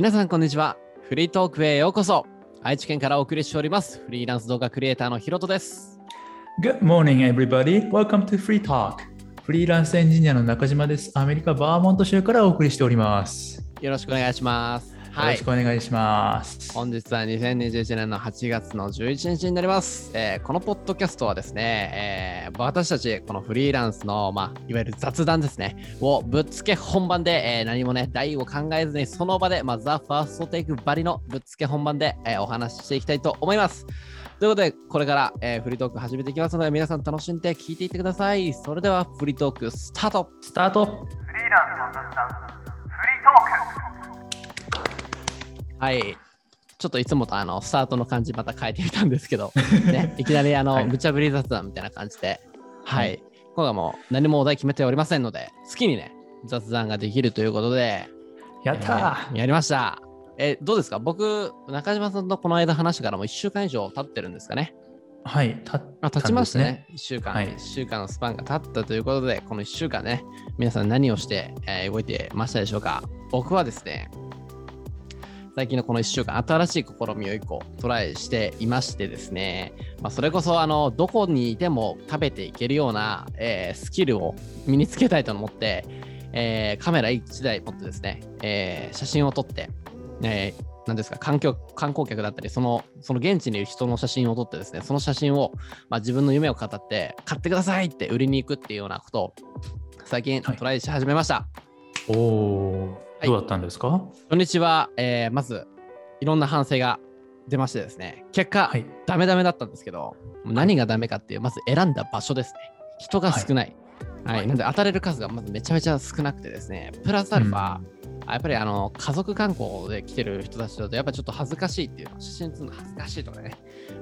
皆さんこんにちは。フリートークへようこそ。愛知県からお送りしております。フリーランス動画クリエイターのヒロトです。Good morning, everybody. Welcome to Free Talk. フリーランスエンジニアの中島です。アメリカ・バーモント州からお送りしております。よろしくお願いします。はいよろしく。お願いします。本日は2021年の8月の11日になります。えーこのポッドキャストはですね、えー私たちこのフリーランスの、まあ、いわゆる雑談ですね、をぶっつけ本番で、えー何もね、題を考えずにその場で、まあ、ザ・ファーストテイクばりのぶっつけ本番で、えーお話ししていきたいと思います。ということで、これから、えーフリートーク始めていきますので、皆さん楽しんで聞いていってください。それでは、フリートークスタートスタートフリーランスの雑談フリートークはい。ちょっといつもとあのスタートの感じまた変えてみたんですけど、ね、いきなりあの、はい無茶ぶり雑談みたいな感じで、はい。はい今回はもう何もお題決めておりませんので、好きにね、雑談ができるということで、やったー、えーやりました。え、どうですか？僕、中島さんとこの間話してからもう1週間以上経ってるんですかね？はい、たあ経ちましたね。1週間、はい1週間のスパンが経ったということで、この1週間ね、皆さん何をして、えー動いてましたでしょうか？僕はですね、最近のこの1週間、新しい試みを1個トライしていましてですね、まあ、それこそあのどこにいても食べていけるような、えースキルを身につけたいと思って、えーカメラ1台持ってですね、えー写真を撮って、えーなんですか環境観光客だったりそのその現地にいる人の写真を撮ってですねその写真を、まあ、自分の夢を語って買ってくださいって売りに行くっていうようなことを最近はい。トライし始めました、おおいー、どうだったんですか？初日は、えーまずいろんな反省が出ましてですね。結果、はい。ダメダメだったんですけど何がダメかっていうまず選んだ場所ですね。人が少ない、はい。はい。なんで当たれる数がまずめちゃめちゃ少なくてですね。プラスアルファ、うんやっぱりあの家族観光で来てる人たちだとやっぱりちょっと恥ずかしいっていうの。写真撮るの恥ずかしいとかね。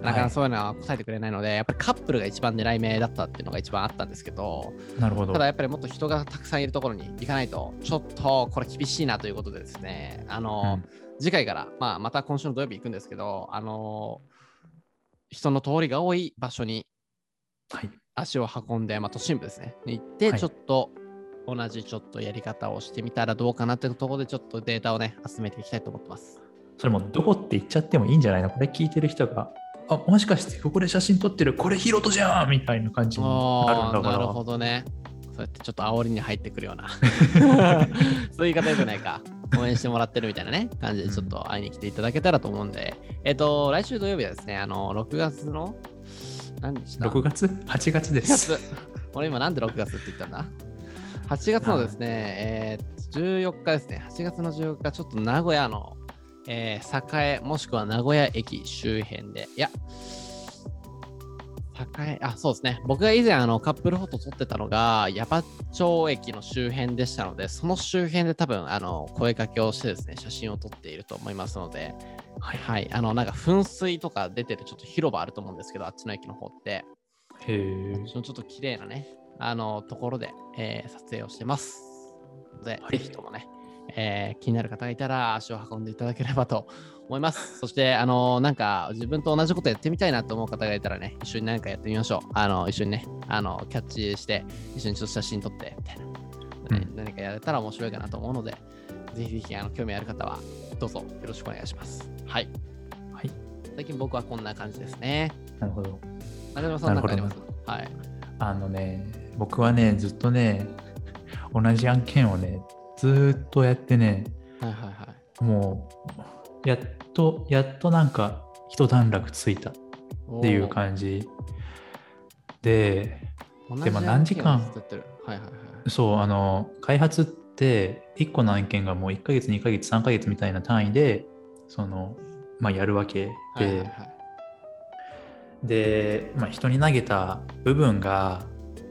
なかなかそういうのは答えてくれないので、やっぱりカップルが一番狙い目だったっていうのが一番あったんですけどなるほど。ただやっぱりもっと人がたくさんいるところに行かないとちょっとこれ厳しいなということでですね。あの、次回から、まあ、また今週の土曜日行くんですけど、あの人の通りが多い場所にはい。足を運んで、まあ、都心部ですね、に行って、はい。ちょっと同じちょっとやり方をしてみたらどうかなっていうところで、ちょっとデータをね、集めていきたいと思ってます。それもどこって言っちゃってもいいんじゃないの？これ聞いてる人が、あ、もしかしてここで写真撮ってる、これヒロトじゃんみたいな感じになるんだから。なるほどね。そうやってちょっと煽りに入ってくるような、そういう言い 方よくないか。応援してもらってるみたいなね、感じでちょっと会いに来ていただけたらと思うんで、えっ、と、来週土曜日はですね、あの、6月の、何日だ？6月 ?8 月で8す。月。俺今なんで6月って言ったんだ？?8 月のですね、えー、14日ですね。8月の14日、ちょっと名古屋の、えー栄、もしくは名古屋駅周辺で、いや、栄、あ、そうですね。僕が以前あのカップルフォト撮ってたのが、矢場町駅の周辺でしたので、その周辺で多分あの声かけをしてですね、写真を撮っていると思いますので、はい。はい、あの、なんか噴水とか出てるちょっと広場あると思うんですけど、あっちの駅の方って。へえ。そのちょっと綺麗なね、あのところで、えー撮影をしてます。ので、はいぜひともね、えー気になる方がいたら足を運んでいただければと思います。そして、あのなんか自分と同じことやってみたいなと思う方がいたらね、一緒に何かやってみましょう。あの一緒にね、あのキャッチして、一緒にちょっと写真撮ってみたいな、ねうん何かやれたら面白いかなと思うので、ぜひぜひあの興味ある方はどうぞよろしくお願いします。はい。はい。最近僕はこんな感じですね。なるほど。中島さん、なんかあります？なはい。あのね、僕はね、ずっとね、同じ案件をね、ずーっとやってね、はいはいはい。もう、やっと、やっとなんか、一段落ついたっていう感じ。で、じでも何時間？はいはいはい。そう、あの、開発って、1個の案件がもう1ヶ月、2ヶ月、3ヶ月みたいな単位で、その、まあ、やるわけで、はいはいはいで、まあ、人に投げた部分が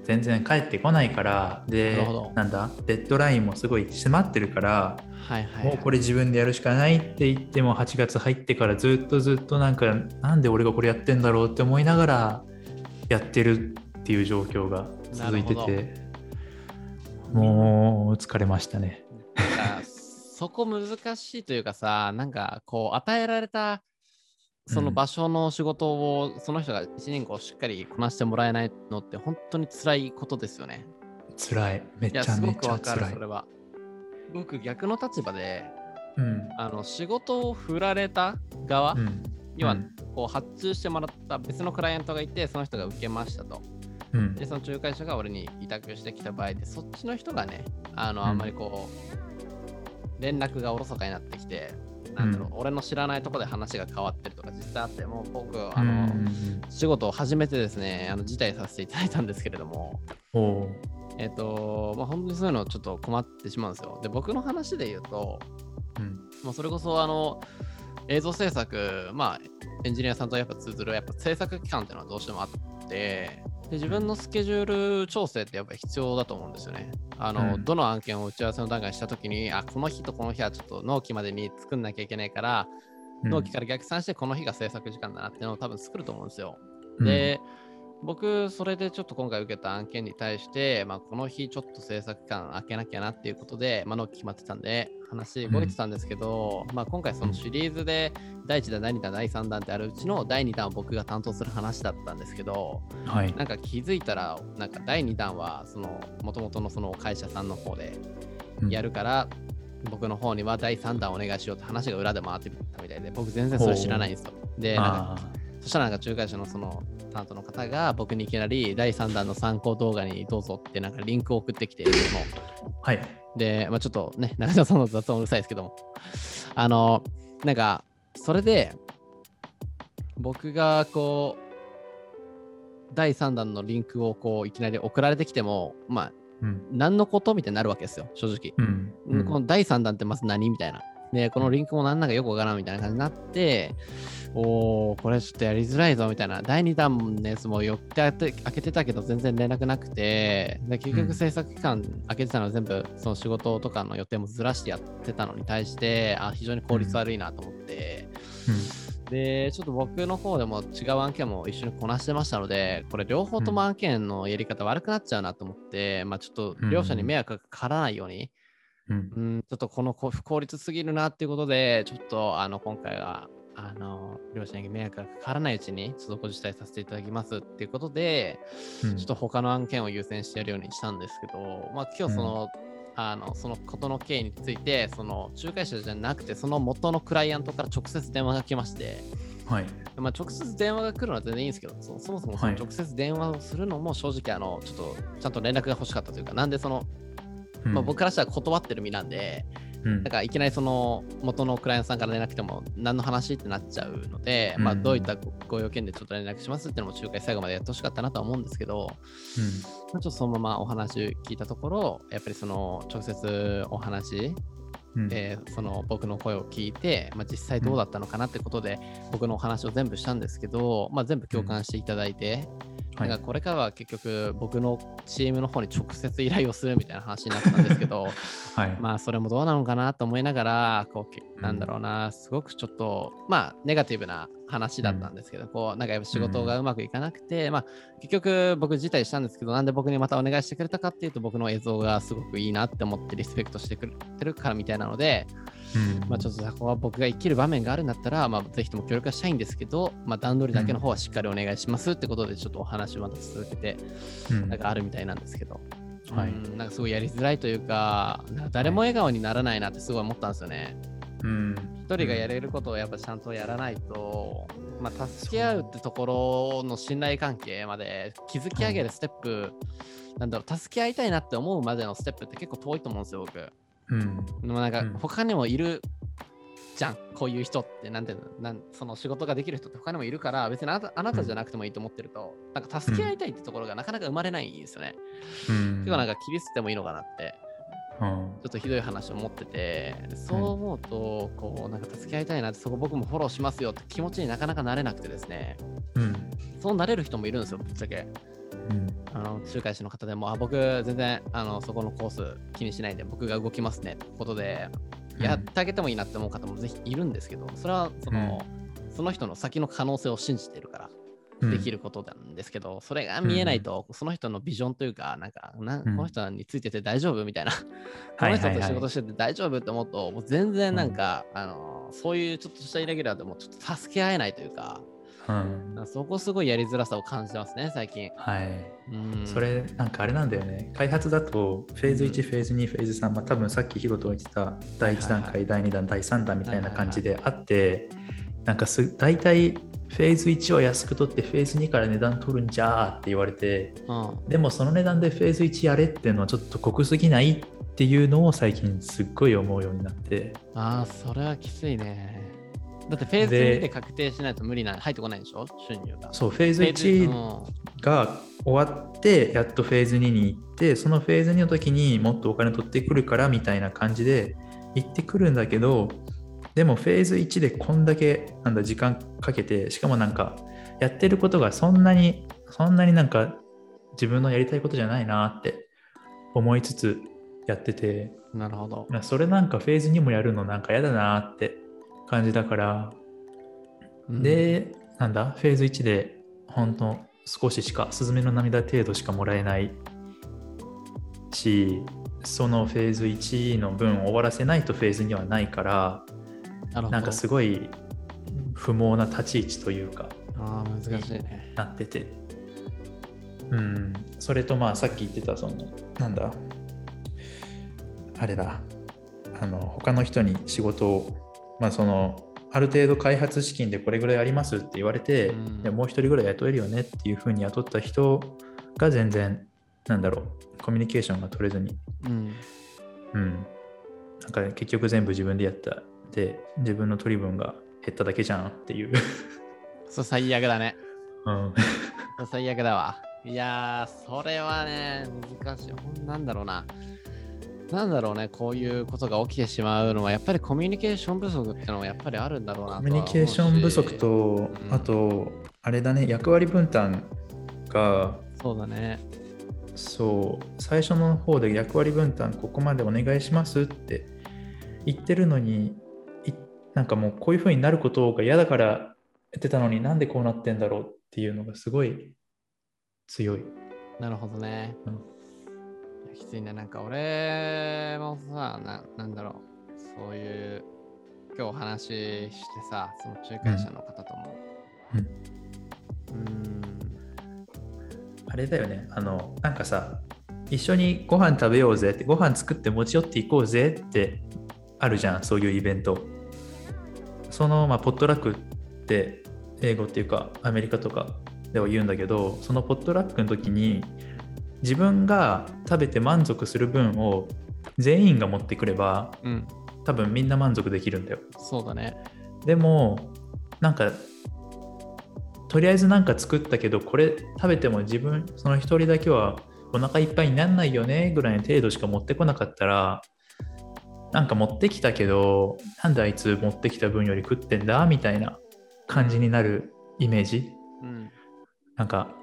全然返ってこないからなでなんだデッドラインもすごい迫ってるから、はいはいはい。もうこれ自分でやるしかないって言っても8月入ってからずっとずっとなんかなんで俺がこれやってんだろうって思いながらやってるっていう状況が続いててもう疲れましたね。そこ難しいというかさ、なんかこう与えられたその場所の仕事をその人が1年後しっかりこなしてもらえないのって本当に辛いことですよね。辛いめちゃめちゃくわかる、辛いそれは。僕、逆の立場で、うん。あの仕事を振られた側、うん。要はうんこう発注してもらった別のクライアントがいてその人が受けましたとうんでその仲介者が俺に委託してきた場合でそっちの人がねあのうんあんまりこう連絡がおろそかになってきて、なんだろう俺の知らないところで話が変わってるとか実際あってもう僕あの、うん。仕事を始めてですねあの辞退させていただいたんですけれども。えっ、とまあ本当にそういうのちょっと困ってしまうんですよ。で僕の話で言うとうん。まあ、それこそあの映像制作、まあ、エンジニアさんとやっぱ通ずるやっぱ制作期間っていうのはどうしてもあってで自分のスケジュール調整ってやっぱり必要だと思うんですよね。あの、うんどの案件を打ち合わせの段階にしたときにあこの日とこの日はちょっと納期までに作んなきゃいけないから、うん納期から逆算してこの日が制作時間だなっていうのを多分作ると思うんですよ。うんで、僕、それでちょっと今回受けた案件に対して、まあ、この日ちょっと制作期間空けなきゃなっていうことで、まあ、納期決まってたんで、話動いてたんですけど、まあ、今回そのシリーズで第1弾、第2弾、第3弾ってあるうちの第2弾を僕が担当する話だったんですけど、はい。なんか気づいたら、なんか第2弾は、その、元々のその会社さんの方でやるから、僕の方には第3弾お願いしようって話が裏で回ってたみたいで、僕全然それ知らないんですよ。で、なんかあそしたらなんか仲介者のその担当の方が僕にいきなり第3弾の参考動画にどうぞってなんかリンクを送ってきて、もあ。はい。で、まあ、ちょっとね、中島さんの雑音うるさいですけども、あの、なんか、それで、僕がこう、第3弾のリンクをこういきなり送られてきても、まあ、うん。何のことみたいになるわけですよ、正直。うん。うんこの第3弾ってまず何みたいな。で、このリンクも何なんかよくわからんみたいな感じになって、おー、これちょっとやりづらいぞみたいな。第2弾のやつも寄って開けて開けてたけど全然連絡なくて、で結うん局制作期間開けてたのは全部その仕事とかの予定もずらしてやってたのに対して、あ、非常に効率悪いなと思って、で、ちょっと僕の方でも違う案件も一緒にこなしてましたので、これ両方とも案件のやり方悪くなっちゃうなと思って、まあちょっと両者に迷惑がかからないように、うん。うん、ちょっとこのこ不効率すぎるなっていうことで、ちょっとあの今回はあの両者に迷惑がかからないうちに、ちょっとご自体させていただきますっていうことで、うんちょっと他の案件を優先してやるようにしたんですけど、まあ今日その、あのそのことの経緯について、その仲介者じゃなくて、その元のクライアントから直接電話が来まして、はい。まあ、直接電話が来るのは全然いいんですけど、そそもそもそのはい直接電話をするのも正直、あのちょっとちゃんと連絡が欲しかったというか、なんでその、うん。まあ、僕からしたら断ってる身なんで、うん。なんかいきなりその元のクライアントさんから連絡来ても何の話ってなっちゃうので、まあうんどういったごご用件でちょっと連絡しますっていうのも仲介最後までやってほしかったなとは思うんですけど、まあちょっとそのままお話聞いたところ、やっぱりその直接お話、うん。えーその僕の声を聞いて、まあ、実際どうだったのかなってことで、僕のお話を全部したんですけど、まあ、全部共感していただいて、はいなんかこれからは結局僕のチームの方に直接依頼をするみたいな話になったんですけど、はい。まあそれもどうなのかなと思いながら、こうなんだろうな、すごくちょっと、まあネガティブな話だったんですけど、こうなんかやっぱ仕事がうまくいかなくて、まあ結局僕辞退したんですけど、なんで僕にまたお願いしてくれたかっていうと、僕の映像がすごくいいなって思ってリスペクトしてくれてるからみたいなので、うん。まあちょっとそこは僕が生きる場面があるんだったら、まあぜひとも協力はしたいんですけど、まあ段取りだけの方はしっかりお願いしますってことで、ちょっとお話をまた続けて、うん。なんかあるみたいなんですけど。はい。うん。なんかすごいやりづらいというか、なんか誰も笑顔にならないなってすごい思ったんですよね。うん。一人がやれることをやっぱちゃんとやらないと、まあ、助け合うってところの信頼関係まで築き上げるステップ、なんだろう、助け合いたいなって思うまでのステップって結構遠いと思うんですよ、僕。うん。でもなんかうん。他にもいるじゃん、こういう人って、なんていうの、なんその仕事ができる人って。他にもいるから、別にあなたあなたじゃなくてもいいと思ってると、なんか助け合いたいってところがなかなか生まれないんですよね。うん。結構なんか切り捨ててもいいのかなってうん。ちょっとひどい話を持ってて、そう思うと、こう、なんか助け合いたいなって、そこ僕もフォローしますよって気持ちになかなかなれなくてですね、うん。そうなれる人もいるんですよ、ぶっちゃけ。うんあの、仲介師の方でも、あ、僕、全然、あの、そこのコース気にしないで、僕が動きますね、ってことで、やってあげてもいいなって思う方もぜひいるんですけど、それは、その、その人の先の可能性を信じてるから。できることなんですけど、それが見えないと、その人のビジョンというか、なんか、なこうん。の人についてて大丈夫みたいな、この人と仕事してて大丈夫って思うと、もう全然なんか、あの、そういうちょっとしたイレギュラーでもちょっと助け合えないというか、うん。そこすごいやりづらさを感じてますね、最近。はい。うん、それなんかあれなんだよね開発だとフェーズ1、フェーズ2フェーズ3、まあ、多分さっきヒロトが言ってた第1段階、はい第2弾第3弾みたいな感じであって、なんかす大体フェーズ1は安く取ってフェーズ2から値段取るんじゃーって言われてうん、でもその値段でフェーズ1やれっていうのはちょっと濃すぎないっていうのを最近すっごい思うようになってああ、それはきついね。だってフェーズで2で確定しないと無理な、入ってこないでしょ？収入が。そうフェーズフェーズ1が終わってやっとフェーズ2に行ってそのフェーズ2の時にもっとお金取ってくるからみたいな感じで行ってくるんだけどでもフェーズ1でこんだけなんだ時間かけてしかもなんかやってることがそんなにそんなになんか自分のやりたいことじゃないなって思いつつやっててうんなるほど。まあそれなんかフェーズ2もやるのなんか嫌だなって感じだからうん、で、なんだ、フェーズ1で、ほんと少ししか、スズメの涙程度しかもらえないし、そのフェーズ1の分終わらせないとフェーズ2はないから、なんかすごい不毛な立ち位置というか、ああ、難しいね。なってて。うん、それとまあさっき言ってた、その、なんだ、あれだ、あの、他の人に仕事を、まあその、ある程度開発資金でこれぐらいありますって言われて、うんもう一人ぐらい雇えるよねっていうふうに雇った人が全然、なんだろう、コミュニケーションが取れずに、うん。うん。なんか結局全部自分でやった。で、自分の取り分が減っただけじゃんっていう。そう、最悪だね。うん。最悪だわ。いやー、それはね、難しい。なんだろうな。なんだろうね、こういうことが起きてしまうのは、やっぱりコミュニケーション不足ってのはやっぱりあるんだろうなコミュニケーション不足と、うんあと、あれだね、役割分担が、そうだね。そう、最初の方で役割分担、ここまでお願いしますって言ってるのに、いなんかもうこういう風になることが嫌だからやってたのになんでこうなってんだろうっていうのがすごい強い。なるほどね。うんきついね。なんか俺もさ、ななんだろう。そういう、今日話してさ、その仲介者の方とも。うんうーん。あれだよね、あの、なんかさ、一緒にご飯食べようぜって、ご飯作って持ち寄っていこうぜってあるじゃん、そういうイベント。その、まあ、ポットラックって英語っていうかアメリカとかでは言うんだけど、そのポットラックの時に自分が食べて満足する分を全員が持ってくればうん。多分みんな満足できるんだよ。そうだね。でもなんかとりあえずなんか作ったけどこれ食べても自分その一人だけはお腹いっぱいになんないよねぐらいの程度しか持ってこなかったらなんか持ってきたけどなんであいつ持ってきた分より食ってんだみたいな感じになるイメージうん。なんか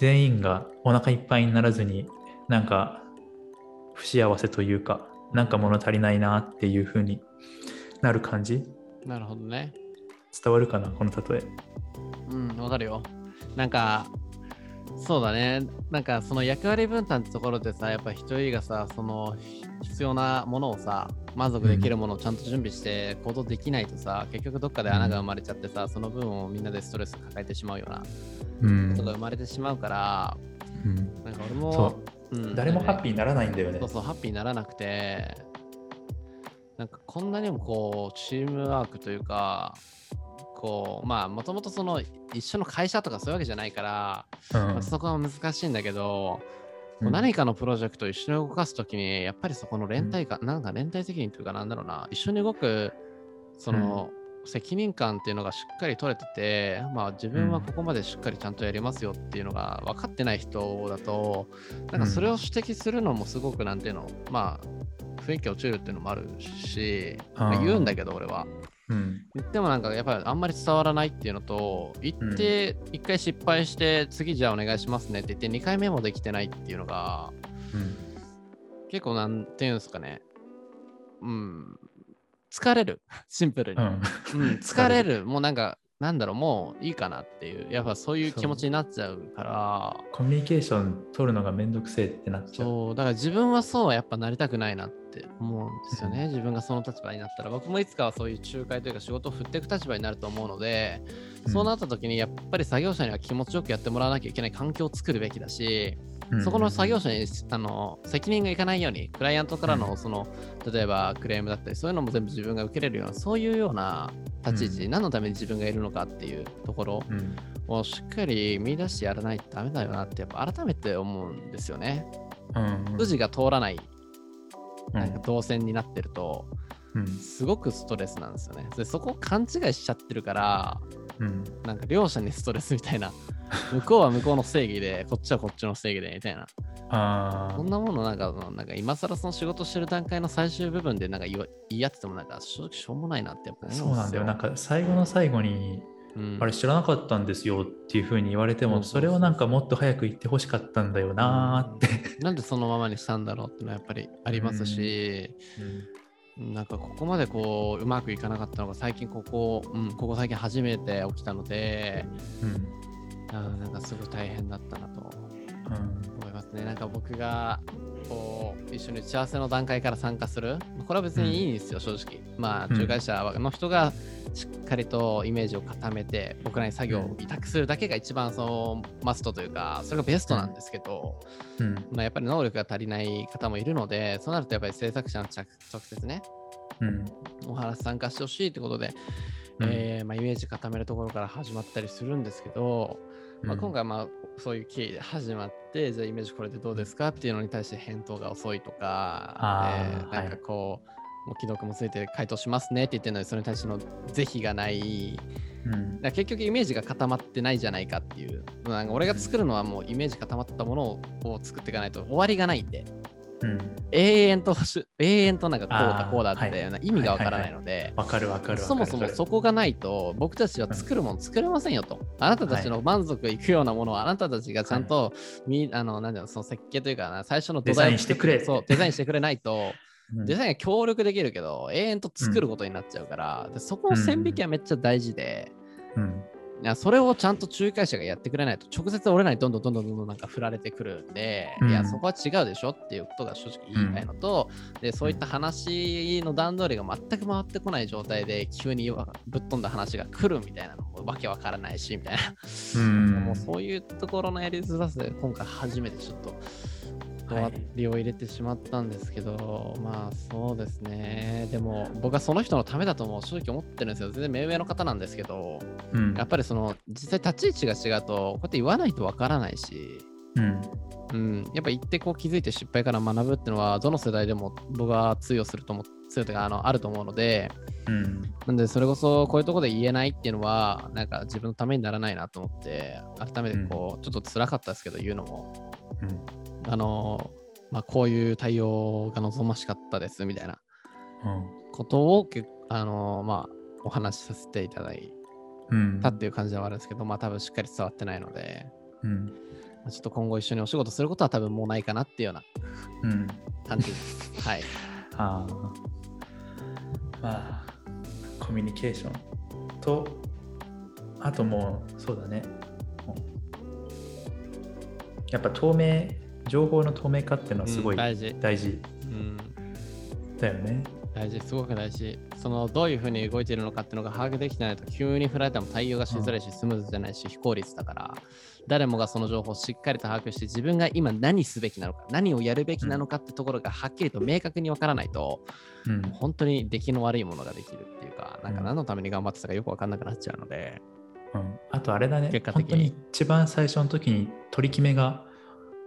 全員がお腹いっぱいにならずになんか不幸せというかなんか物足りないなっていう風になる感じ？なるほどね。伝わるかなこの例えうん、わかるよ。なんか、そうだね。なんか、その役割分担ってところでさ、やっぱ一人がさ、そのひ必要なものをさ、満足できるものをちゃんと準備して行動できないとさ、結局どっかで穴が生まれちゃってさ、その分をみんなでストレス抱えてしまうようなうんことが生まれてしまうから、うんなんか俺も、うん誰もハッピーにならないんだよねそう。そう、ハッピーにならなくて、なんかこんなにもこう、チームワークというか、こう、まあ、もともとその、一緒の会社とかそういうわけじゃないから、うん。まあそこは難しいんだけど、うん。何かのプロジェクトを一緒に動かすときに、やっぱりそこの連帯感、なんか連帯責任というかなんだろうな、一緒に動く、その、責任感っていうのがしっかり取れてて、まあ自分はここまでしっかりちゃんとやりますよっていうのが分かってない人だと、なんかそれを指摘するのもすごくなんていうの、まあ雰囲気落ちるっていうのもあるし、まあ言うんだけど俺は。うん。言ってもなんかやっぱりあんまり伝わらないっていうのと言って一回失敗して次じゃあお願いしますねって言って2回目もできてないっていうのがうん。結構なんていうんですかね。うん。疲れる。シンプルに、うん。うん、疲れる。もうなんかなんだろう、もういいかなっていう、やっぱそういう気持ちになっちゃうから、コミュニケーション取るのがめんどくせえってなっちゃう。そう、だから自分はそうはやっぱなりたくないなって思うんですよね。自分がその立場になったら、僕もいつかはそういう仲介というか仕事を振っていく立場になると思うので、そうなった時にやっぱり作業者には気持ちよくやってもらわなきゃいけない環境を作るべきだし、うん。そこの作業者にあの責任がいかないように、クライアントからのその、例えばクレームだったり、そういうのも全部自分が受けれるような、そういうような立ち位置、うん。何のために自分がいるのかっていうところうん。をしっかり見出してやらないとダメだよなって、やっぱ改めて思うんですよね。うん筋が通らないうんなんか動線になってると、うんすごくストレスなんですよね。でそこを勘違いしちゃってるから、うんなんか両者にストレスみたいな。向こうは向こうの正義で、こっちはこっちの正義でみたいな。あそんなものなんか、なんか今更その仕事してる段階の最終部分でなんか言い合っててもなんか正直しょうもないなってやっぱ。そうなんだよ。なんか最後の最後に、うん、あれ知らなかったんですよっていうふうに言われても、それをなんかもっと早く言ってほしかったんだよなーって。なんでそのままにしたんだろうっていうのはやっぱりありますし、なんかここまでこううまくいかなかったのが最近ここ、うん、ここ最近初めて起きたので、うん。なんかすごい大変だったなと。うん思いますね。なんか僕がこう一緒に打ち合わせの段階から参加する、これは別にいいんですよ、正直。まあ、うん。仲介者の人がしっかりとイメージを固めて、僕らに作業を委託するだけが一番そのマストというか、それがベストなんですけど、うん。まあ、やっぱり能力が足りない方もいるので、そうなるとやっぱり制作者の直直接ね、うん。お話参加してほしいってことで、うん。えーまあ、イメージ固めるところから始まったりするんですけど、まあ、今回はまあそういう経緯で始まって、じゃあイメージこれでどうですかっていうのに対して返答が遅いとか、えーなんかこう、もう既読もついて回答しますねって言ってるのに、それに対しての是非がない。うんだ結局イメージが固まってないじゃないかっていう。なんか俺が作るのはもうイメージ固まったものをこう作っていかないと終わりがないんで、うん永遠とし、永遠となんかこうだこうだって意味がわからないので、わかるわかるわかる。そもそもそこがないと僕たちは作るもの作れませんよと。あなたたちの満足いくようなものはあなたたちがちゃんと、みあのなんだろうその設計というかな最初のデザインしてくれそうデザインしてくれないと うん。デザインが協力できるけど永遠と作ることになっちゃうから、でそこの線引きはめっちゃ大事で、それをちゃんと仲介者がやってくれないと直接俺らにどんどんどんどんどんどんなんか振られてくるんで、うん。いやそこは違うでしょっていうことが正直言いたいのと、でそういった話の段取りが全く回ってこない状態で急にぶっ飛んだ話が来るみたいなのもわけわからないしみたいな、うん。もうそういうところのやりづらさで今回初めてちょっと終わりを入れてしまったんですけど、まあそうですね。でも僕はその人のためだとも正直思ってるんですよ。全然目上の方なんですけどうん。やっぱりその実際立ち位置が違うとこうやって言わないとわからないし、うん。うん、やっぱ言ってこう気づいて失敗から学ぶっていうのはどの世代でも僕は通用すると思う通用というかあのあると思うので。うん。なんでそれこそこういうところで言えないっていうのはなんか自分のためにならないなと思って改めてこう、ちょっと辛かったですけど言うのも。うん。あのまあこういう対応が望ましかったですみたいなうん。ことをけあのまあお話しさせていただいうんたっていう感じではあるんですけど、まあ多分しっかり伝わってないので、うん。まあちょっと今後一緒にお仕事することは多分もうないかなっていうようなうん。感じです。はい。ああまあコミュニケーション。とあともうそうだね。やっぱ透明情報の透明化っていうのはすごいうん大事。大事。うん。だよね大事、すごく大事。そのどういうふうに動いているのかっていうのが把握できてないと急に振られても対応がしづらいし、スムーズじゃないし、非効率だから、誰もがその情報をしっかりと把握して、自分が今何すべきなのか、何をやるべきなのかってところがはっきりと明確にわからないと、うん。本当に出来の悪いものができるっていうか、なんかうん。何のために頑張ってたかよくわかんなくなっちゃうので、うん、あとあれだね。結果的に。本当に一番最初の時に取り決めが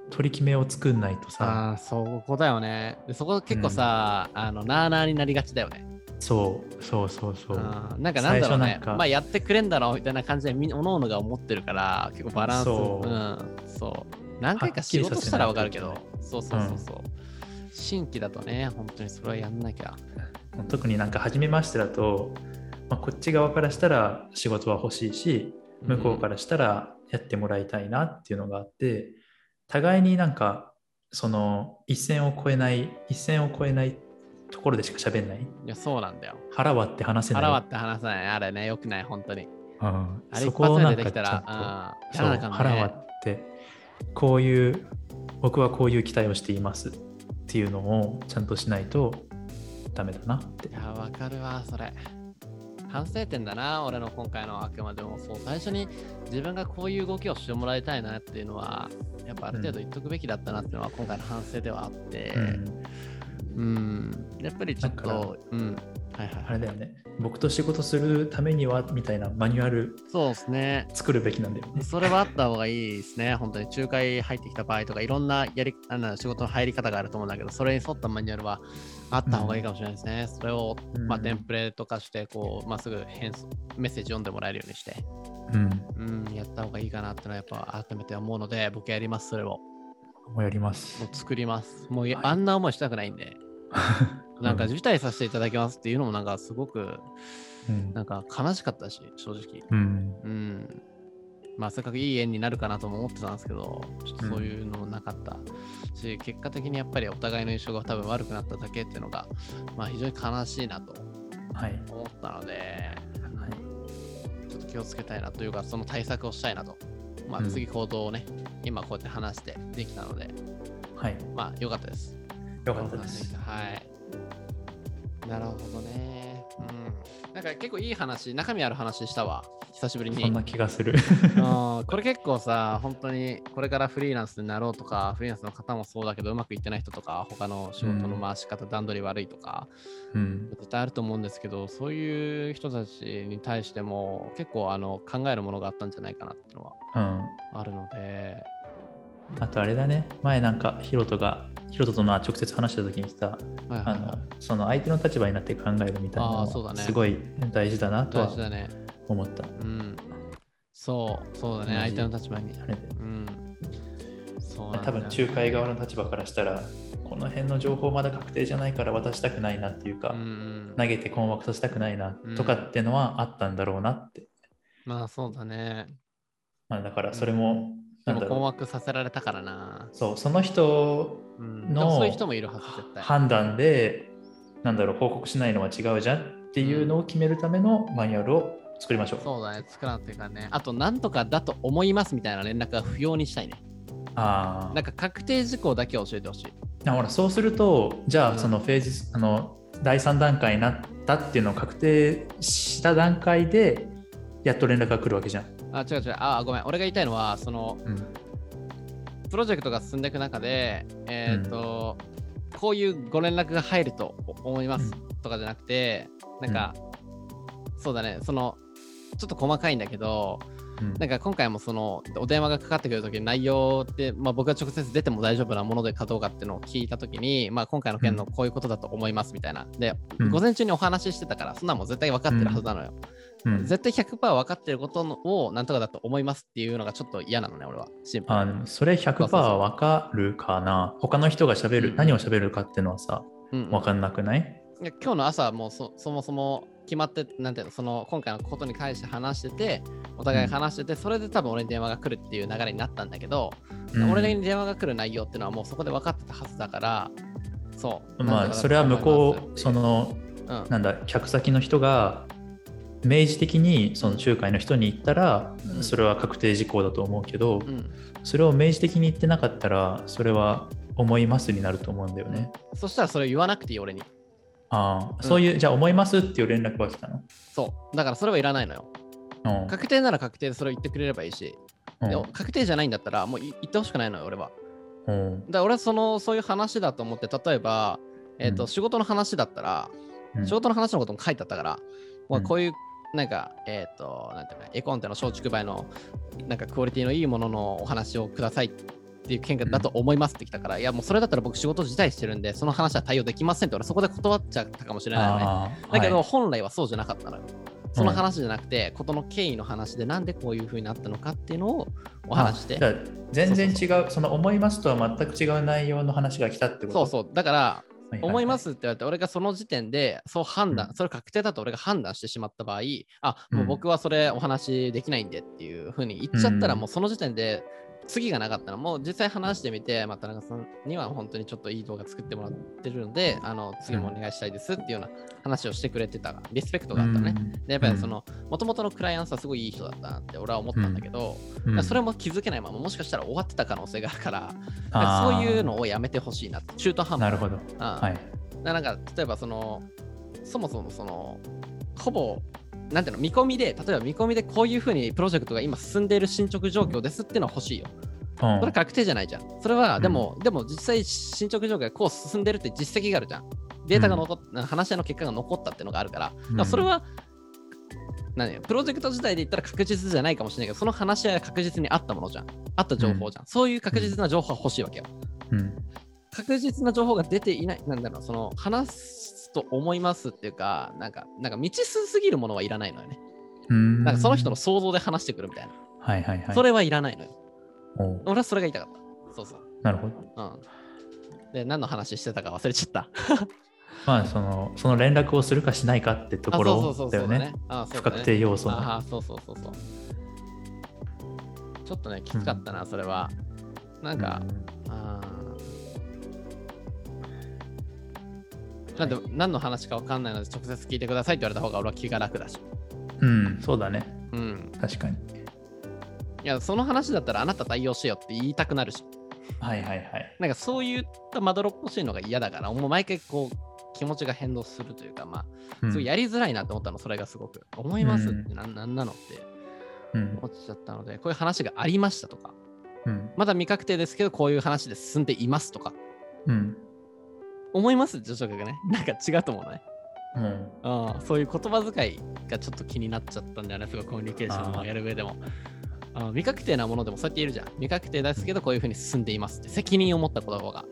取り決めを作んないとさ。ああ、そこだよね。でそこ結構さ、あの、なあなあになりがちだよね。そうそうそうそう。うん。なんかなんだろうね。まあやってくれんだろうみたいな感じでみおのおのが思ってるから結構バランス。そう。うん、そう。何回か仕事したらわかるけど。そうそうそうそう、新規だとね本当にそれはやんなきゃ。特になんか初めましてだと、まあ、こっち側からしたら仕事は欲しいし向こうからしたらやってもらいたいなっていうのがあって、互いになんかその一線を越えない一線を越えないところでしか喋んない？いやそうなんだよ。腹割って話せない？腹割って話さない。あれねよくない本当に。ううん、あれ一そこを発なんかちでできたら、ゃんとう腹割ってこういう僕はこういう期待をしていますっていうのをちゃんとしないとダメだなって。いや、わかるわ、それ。反省点だな、俺の今回のあくまでも。そう、最初に自分がこういう動きをしてもらいたいなっていうのは、やっぱある程度言っとくべきだったなっていうのは今回の反省ではあって、うん、やっぱりちょっと、うん、はいはいはい。あれだよね僕と仕事するためにはみたいなマニュアルそうですね。作るべきなんだよねそれはあった方がいいですね。本当に仲介入ってきた場合とか、いろんなやりあの仕事の入り方があると思うんだけど、それに沿ったマニュアルはあった方がいいかもしれないですね。それを、まあ、うんテンプレとかして、こう、まあ、すぐ返送メッセージ読んでもらえるようにして、うんうん、やった方がいいかなってのは、やっぱ改めて思うので、僕やります、それを。もうやりますもう作ります。もうや、はいあんな思いしたくないんで、なんか辞退させていただきますっていうのも、なんかすごく、うんなんか悲しかったし、正直。うんうん。まあ、せっかくいい縁になるかなとも思ってたんですけど、ちょっとそういうのもなかったし、結果的にやっぱりお互いの印象が多分悪くなっただけっていうのが、まあ、非常に悲しいなとはい思ったので、ちょっと気をつけたいなというか、その対策をしたいなと。まあ、うん次行動をね、今こうやって話してできたので、はいまあ、良かったです。よかったですはい。なるほどね。うん。なんか結構いい話、中身ある話したわ。久しぶりに。そんな気がするうんこれ結構さ、本当にこれからフリーランスになろうとか、フリーランスの方もそうだけど、うまくいってない人とか、他の仕事の回し方、段取り悪いとか、うん絶対あると思うんですけど、そういう人たちに対しても結構あの考えるものがあったんじゃないかなっていうのはうんあるので、あとあれだね前なんかヒロトがヒロトとの直接話した時にさはいはいはいあのその相手の立場になって考えるみたいなのすごい大事だなとは。思った。うん。そう、そうだね、相手の立場に。うん。そう多分仲介側の立場からしたらこの辺の情報まだ確定じゃないから渡したくないなっていうか、うんうん投げて困惑させたくないなとかってのはあったんだろうなって、まあそうだね。まあ、だからそれも、でもなんだろう困惑させられたからな。そうその人うん、のそういう人もいるはず、絶対。判断でなんだろう報告しないのは違うじゃんっていうのを決めるためのマニュアルを作りましょう。そうだね、作らんっていうかね。あと、なんとかだと思いますみたいな連絡は不要にしたいね。あーなんか確定事項だけ教えてほしい。あほらそうするとじゃうんあそのフェーズ、あの第3段階になったっていうのを確定した段階でやっと連絡が来るわけじゃん。あ、違う違う。あ、ごめん。俺が言いたいのは、その、うんプロジェクトが進んでいく中で、えっ、と、こういうご連絡が入ると思いますとかじゃなくて、なんか、そうだね、その、ちょっと細かいんだけど、うんなんか今回もそのお電話がかかってくるときに内容って、まあ、僕が直接出ても大丈夫なものでかどうかっていうのを聞いたときに、まあ、今回の件のこういうことだと思いますみたいな。で、うん。午前中にお話ししてたから、そんなもん絶対分かってるはずなのよ。うん。絶対100%分かってることのをなんとかだと思いますっていうのがちょっと嫌なのね、俺は。シンプルに。あでもそれ100%わかるかな。他の人が喋る、うん。何を喋るかっていうのはさうんうん。わかんなくない、今日の朝もそそもそも決まって、なんていうの、その今回のことに関して話してて、お互い話してて、それで多分俺に電話が来るっていう流れになったんだけど、うん俺に電話が来る内容っていうのはもうそこで分かってたはずだから、そう。まあそれは向こうそのう、うん、なんだ客先の人が明示的にその仲介の人に言ったら、うんそれは確定事項だと思うけど、うん。それを明示的に言ってなかったらそれは思いますになると思うんだよね。そしたらそれ言わなくていい、俺に。ああ、んそういうじゃあ思いますっていう連絡が来たの？そう。だからそれはいらないのよ。うん確定なら確定でそれを言ってくれればいいし、うんでも確定じゃないんだったらもうい言ってほしくないのよ、俺は。うんだから俺はそのそういう話だと思って、例えば、えっとうん仕事の話だったら、うん仕事の話のことも書いてあったから、まあうんこういう、なんか、えっ、と、なんていうか、絵コンテの松竹梅の、なんかクオリティのいいもののお話をくださいっていう見解だと思いますってきたから、いや、もうそれだったら僕仕事自体してるんで、その話は対応できませんって俺そこで断っちゃったかもしれない。のね。だけど、はい本来はそうじゃなかったの。よ。その話じゃなくて、ことの経緯の話でなんでこういう風になったのかっていうのをお話しして全然違うその思いますとは全く違う内容の話が来たってこと？そうそう。だからはいはいはい。思いますって言われて俺がその時点でそう判断、うん。それ確定だと俺が判断してしまった場合あもううん。僕はそれお話できないんでっていう風に言っちゃったらうん。もうその時点で次がなかったのもう実際話してみて、まあ、田中さんには本当にちょっといい動画作ってもらってるのであの次もお願いしたいですっていうような話をしてくれてたリスペクトがあったね。でやっぱりそのもともとのクライアントはすごいいい人だったなって俺は思ったんだけど、うん、それも気づけないままもしかしたら終わってた可能性があるからそういうのをやめてほしいなって中途半端な。るほど。うん。はい。なんか例えばそのそもそもそのほぼなんていうの見込みで例えば見込みでこういうふうにプロジェクトが今進んでいる進捗状況ですっていうのは欲しいよ。うんそれ確定じゃないじゃん。それはうんでも、でも実際進捗状況がこう進んでるって実績があるじゃん。データが残っ、話し合いの結果が残ったっていうのがあるから、だからそれは、何プロジェクト自体で言ったら確実じゃないかもしれないけど、その話し合いは確実にあったものじゃん。あった情報じゃん。そういう確実な情報が欲しいわけよ。うん。確実な情報が出ていない、なんだろう、その話すと思いますっていうか、なんか、なんか未知数すぎるものはいらないのよね。うん。なんかその人の想像で話してくるみたいな。はいはいはい。それはいらないのよ。おう俺はそれが言いたかった。そうそう。なるほど。うん。で、何の話してたか忘れちゃった。まあ、その、その連絡をするかしないかってところだよね不確定要素の。ああ、そうそうそうそう。ちょっとね、きつかったな、それは。なんか、あーなんで、何の話か分かんないので、直接聞いてくださいって言われた方が俺は気が楽だし。うん、うん、そうだね。うん。確かに。いや、その話だったらあなた対応しようって言いたくなるし。はいはいはい。なんかそういったまどろっこしいのが嫌だから、もう毎回こう、気持ちが変動するというか、まあ、うんすごいやりづらいなと思ったの、それがすごく。思いますってなんなんなのってうん思っちゃったので、こういう話がありましたとか、うんまだ未確定ですけど、こういう話で進んでいますとか、うん思います？女子がね。なんか違うと思うね。うんあそういう言葉遣いがちょっと気になっちゃったんだよね、すごいコミュニケーションをやる上でも。あ未確定なものでもそうやって言えるじゃん。未確定ですけど、こういうふうに進んでいますって、責任を持った言葉が。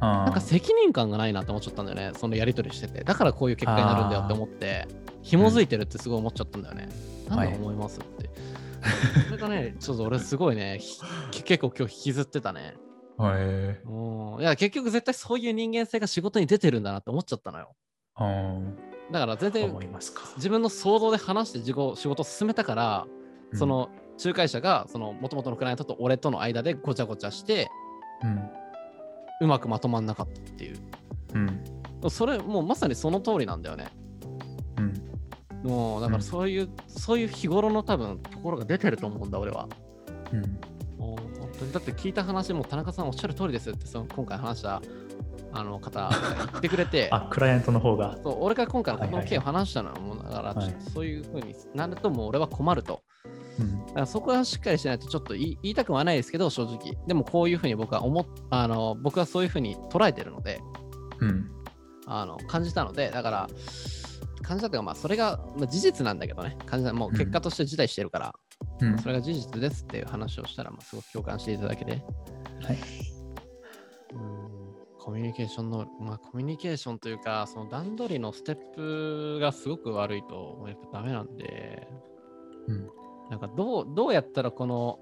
あなんか責任感がないなって思っちゃったんだよね、そのやり取りしてて。だからこういう結果になるんだよって思って、紐づいてるってすごい思っちゃったんだよね。なんだ思いますって。それがね、ちょっと俺すごいね、ひ結構今日引きずってたね。へえうん。いや、結局絶対そういう人間性が仕事に出てるんだなって思っちゃったのよ。うんだから全然思いますか。自分の想像で話して自己仕事を進めたから、うん。そ、の仲介者がその元々のクライアントと俺との間でごちゃごちゃしてうん。うまくまとまんなかったっていう。うん。それもうまさにその通りなんだよね。うん。もうだかうん。らそういう、そういう日頃の多分ところが出てると思うんだ俺は。うんだって聞いた話も田中さんおっしゃる通りですってその今回話したあの方が言ってくれて。あ、クライアントの方が。そう俺が今回のこの件を話したのはもうだからそういうふうになるともう俺は困ると。うん。だからそこはしっかりしないとちょっと言い言いたくはないですけど、正直。でもこういうふうに僕は思っあの、僕はそういうふうに捉えてるので、うん。あの感じたので、だから、感じたというか、まあ、それが、まあ、事実なんだけどね、感じたもう結果として辞退してるから、うん。それが事実ですっていう話をしたら、まあ、すごく共感していただけて、はい。うん。コミュニケーションの、まあ、コミュニケーションというか、その段取りのステップがすごく悪いと、やっぱダメなんで、うん。なんかどうどうやったらこの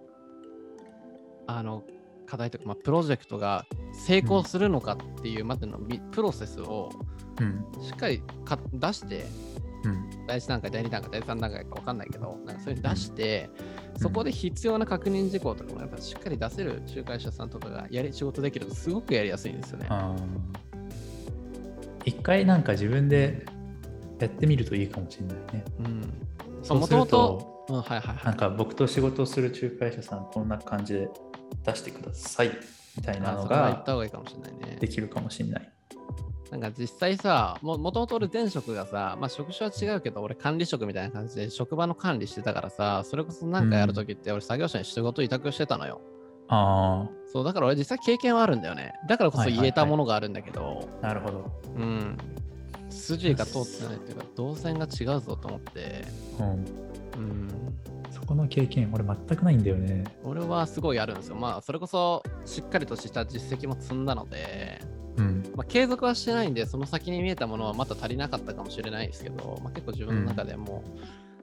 あの課題とか、まあ、プロジェクトが成功するのかっていうまでのみプロセスをうん。しっかりか出してうん第1段階第2段階第3段階か分かんないけどなんかそういうの出して、うんそこで必要な確認事項とかもやっぱしっかり出せる仲介者さんとかがやり仕事できるとすごくやりやすいんですよね。一回なんか自分でやってみるといいかもしれないね。うん。そうするもともと、と、うん、はいはいはないん。か僕と仕事をする仲介者さんこんな感じで出してくださいみたいなのがた方がいいかもしれないね。できるかもしれない。なんか実際さ、ももともと俺前職がさ、まあ職種は違うけど、俺管理職みたいな感じで職場の管理してたからさ、それこそなんかやるときって俺作業者に仕事委託してたのよ。あそう、だから俺実際経験はあるんだよね。だからこそはいはいはい言えたものがあるんだけど、あ、なるほど。うん。筋が通ってないっていうか、動線が違うぞと思って、うん、うん。そこの経験、俺全くないんだよね。俺はすごいあるんですよ。まあ、それこそしっかりとした実績も積んだので、うん。まあ、継続はしてないんで、その先に見えたものはまた足りなかったかもしれないですけど、まあ、結構自分の中でも、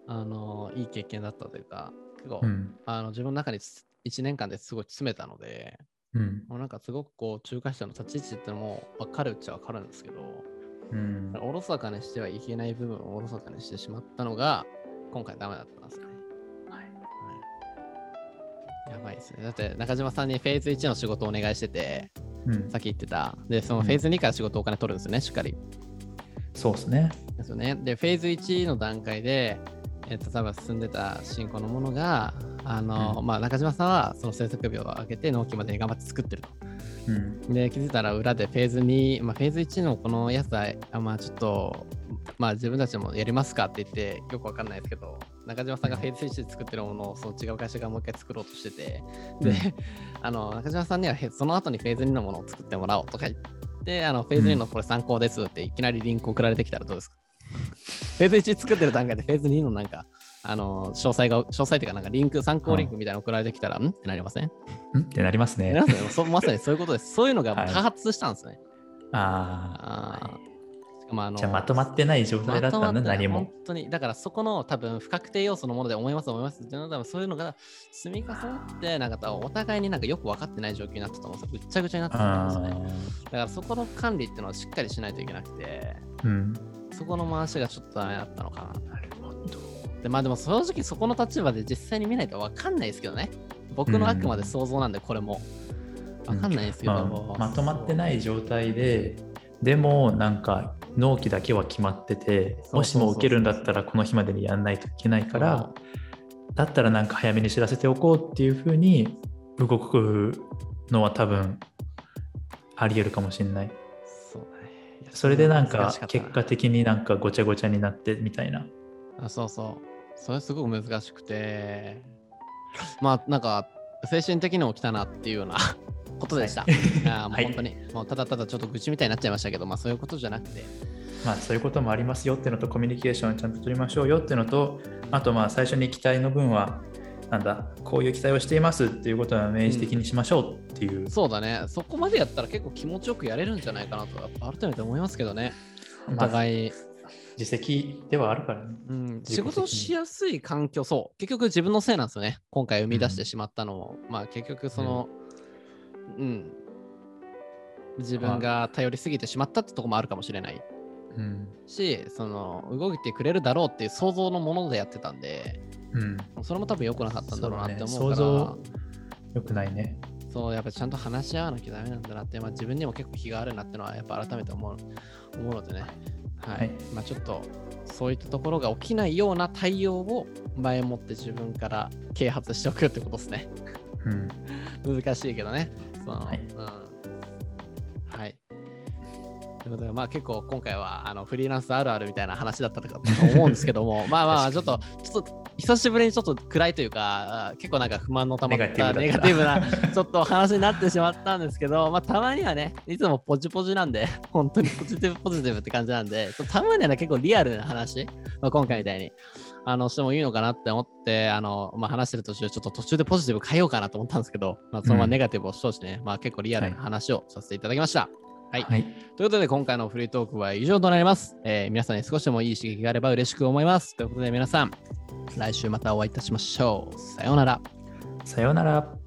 あのいい経験だったというか、結構、うん。あの自分の中に1年間ですごい詰めたので、うん。もうなんかすごくこう、仲介者の立ち位置ってのも分かるっちゃ分かるんですけど、うん。おろそかにしてはいけない部分をおろそかにしてしまったのが、今回ダメだったんですよね。やばいですね。だって中島さんにフェーズ1の仕事をお願いしてて、うんさっき言ってた。で、そのフェーズ2から仕事お金取るんですよね、しっかり。そうですね。ですよね。で、フェーズ1の段階で、えっと、多分進んでた進行のものが、あの、うまあ、中島さんはその制作日を上げて納期までに頑張って作ってると。うん。で、気づいたら裏でフェーズ2、まあ、フェーズ1のこのやつは、あまあ、ちょっと、まあ、自分たちもやりますかって言って、よくわかんないですけど、中島さんがフェーズ1で作ってるものを、その違う会社がもう一回作ろうとしてて、で、あの、中島さんにはへその後にフェーズ2のものを作ってもらおうとか言って、あの、フェーズ2のこれ参考ですっていきなりリンク送られてきたらどうですか？フェーズ1作ってる段階でフェーズ2のなんか、あの、詳細が、詳細っていうか、なんかリンク、参考リンクみたいなの送られてきたら、ん？ってなりません？うん？ってなりますね。な。りままさにそういうことです。そういうのがはい多発したんですね。ああーしかもああ。のじゃあまとまってない状態だったんだ、ま何も本。当に。だからそこの多分不確定要素のもので思います思います。多分そういうのが積み重なって、なんかお互いになんかよく分かってない状況になったと思うんですよ。ぐっちゃぐちゃになってたと思うんですね。あだからそこの管理っていうのはしっかりしないといけなくて、ーうん。そこの回しがちょっとダメだったのかな。なるほど。でまあでも正直そこの立場で実際に見ないと分かんないですけどね。僕のあくまで想像なんでこれも。分かんないですけど、まあまとまってない状態で、でもなんか納期だけは決まってて、もしも受けるんだったらこの日までにやんないといけないから、だったらなんか早めに知らせておこうっていうふうに動くのは多分ありえるかもしれない。そうだねそれでなん難か結果的になんかごちゃごちゃになってみたいな。あそうそう。それすごく難しくて、まあなんか精神的にも来たなっていうようなことでした。はい。あーもうはい。本当に、もうただただちょっと愚痴みたいになっちゃいましたけど、まあそういうことじゃなくて、まあそういうこともありますよっていうのとコミュニケーションをちゃんと取りましょうよっていうのとあとまあ最初に期待の分はなんだこういう期待をしていますっていうことは明示的にしましょうっていう、そうだね、そこまでやったら結構気持ちよくやれるんじゃないかなと、改めて思いますけどね。おまあ互い、自責ではあるからね。うん、仕事しやすい環境、そう、結局自分のせいなんですよね。今回生み出してしまったのも、まあ結局その、うん、自分が頼りすぎてしまったってとこもあるかもしれないうんし、その動いてくれるだろうっていう想像のものでやってたんで、うん、それも多分良くなかったんだろうなって思うから、ね想よくないね。そう、やっぱちゃんと話し合わなきゃダメなんだなって、まあ、自分にも結構気があるなってのは、やっぱ改めて思う思うのでね。はい。はいまあちょっと、そういったところが起きないような対応を前もって自分から啓発しておくってことですね。うん、難しいけどね。そのはい。うん。はい。ということで、まあ結構今回はあのフリーランスあるあるみたいな話だったと思うんですけども、まあまあちょっと、ちょっと久しぶりにちょっと暗いというか、あ結構なんか不満のたまったネガティブなちょっと話になってしまったんですけど、まあたまにはね、いつもポジポジなんで、本当にポジティブポジティブって感じなんで、たまにはね、結構リアルな話、まあ、今回みたいに、あの、してもいいのかなって思って、あの、まあ話してる途中、ちょっと途中でポジティブ変えようかなと思ったんですけど、まあそのままネガティブを主張してね、まあ結構リアルな話をさせていただきました。はいはい。ということで、今回のフリートークは以上となります。えー皆さんに少しでもいい刺激があれば嬉しく思います。ということで、皆さん、来週またお会いいたしましょう。さようなら。さようなら。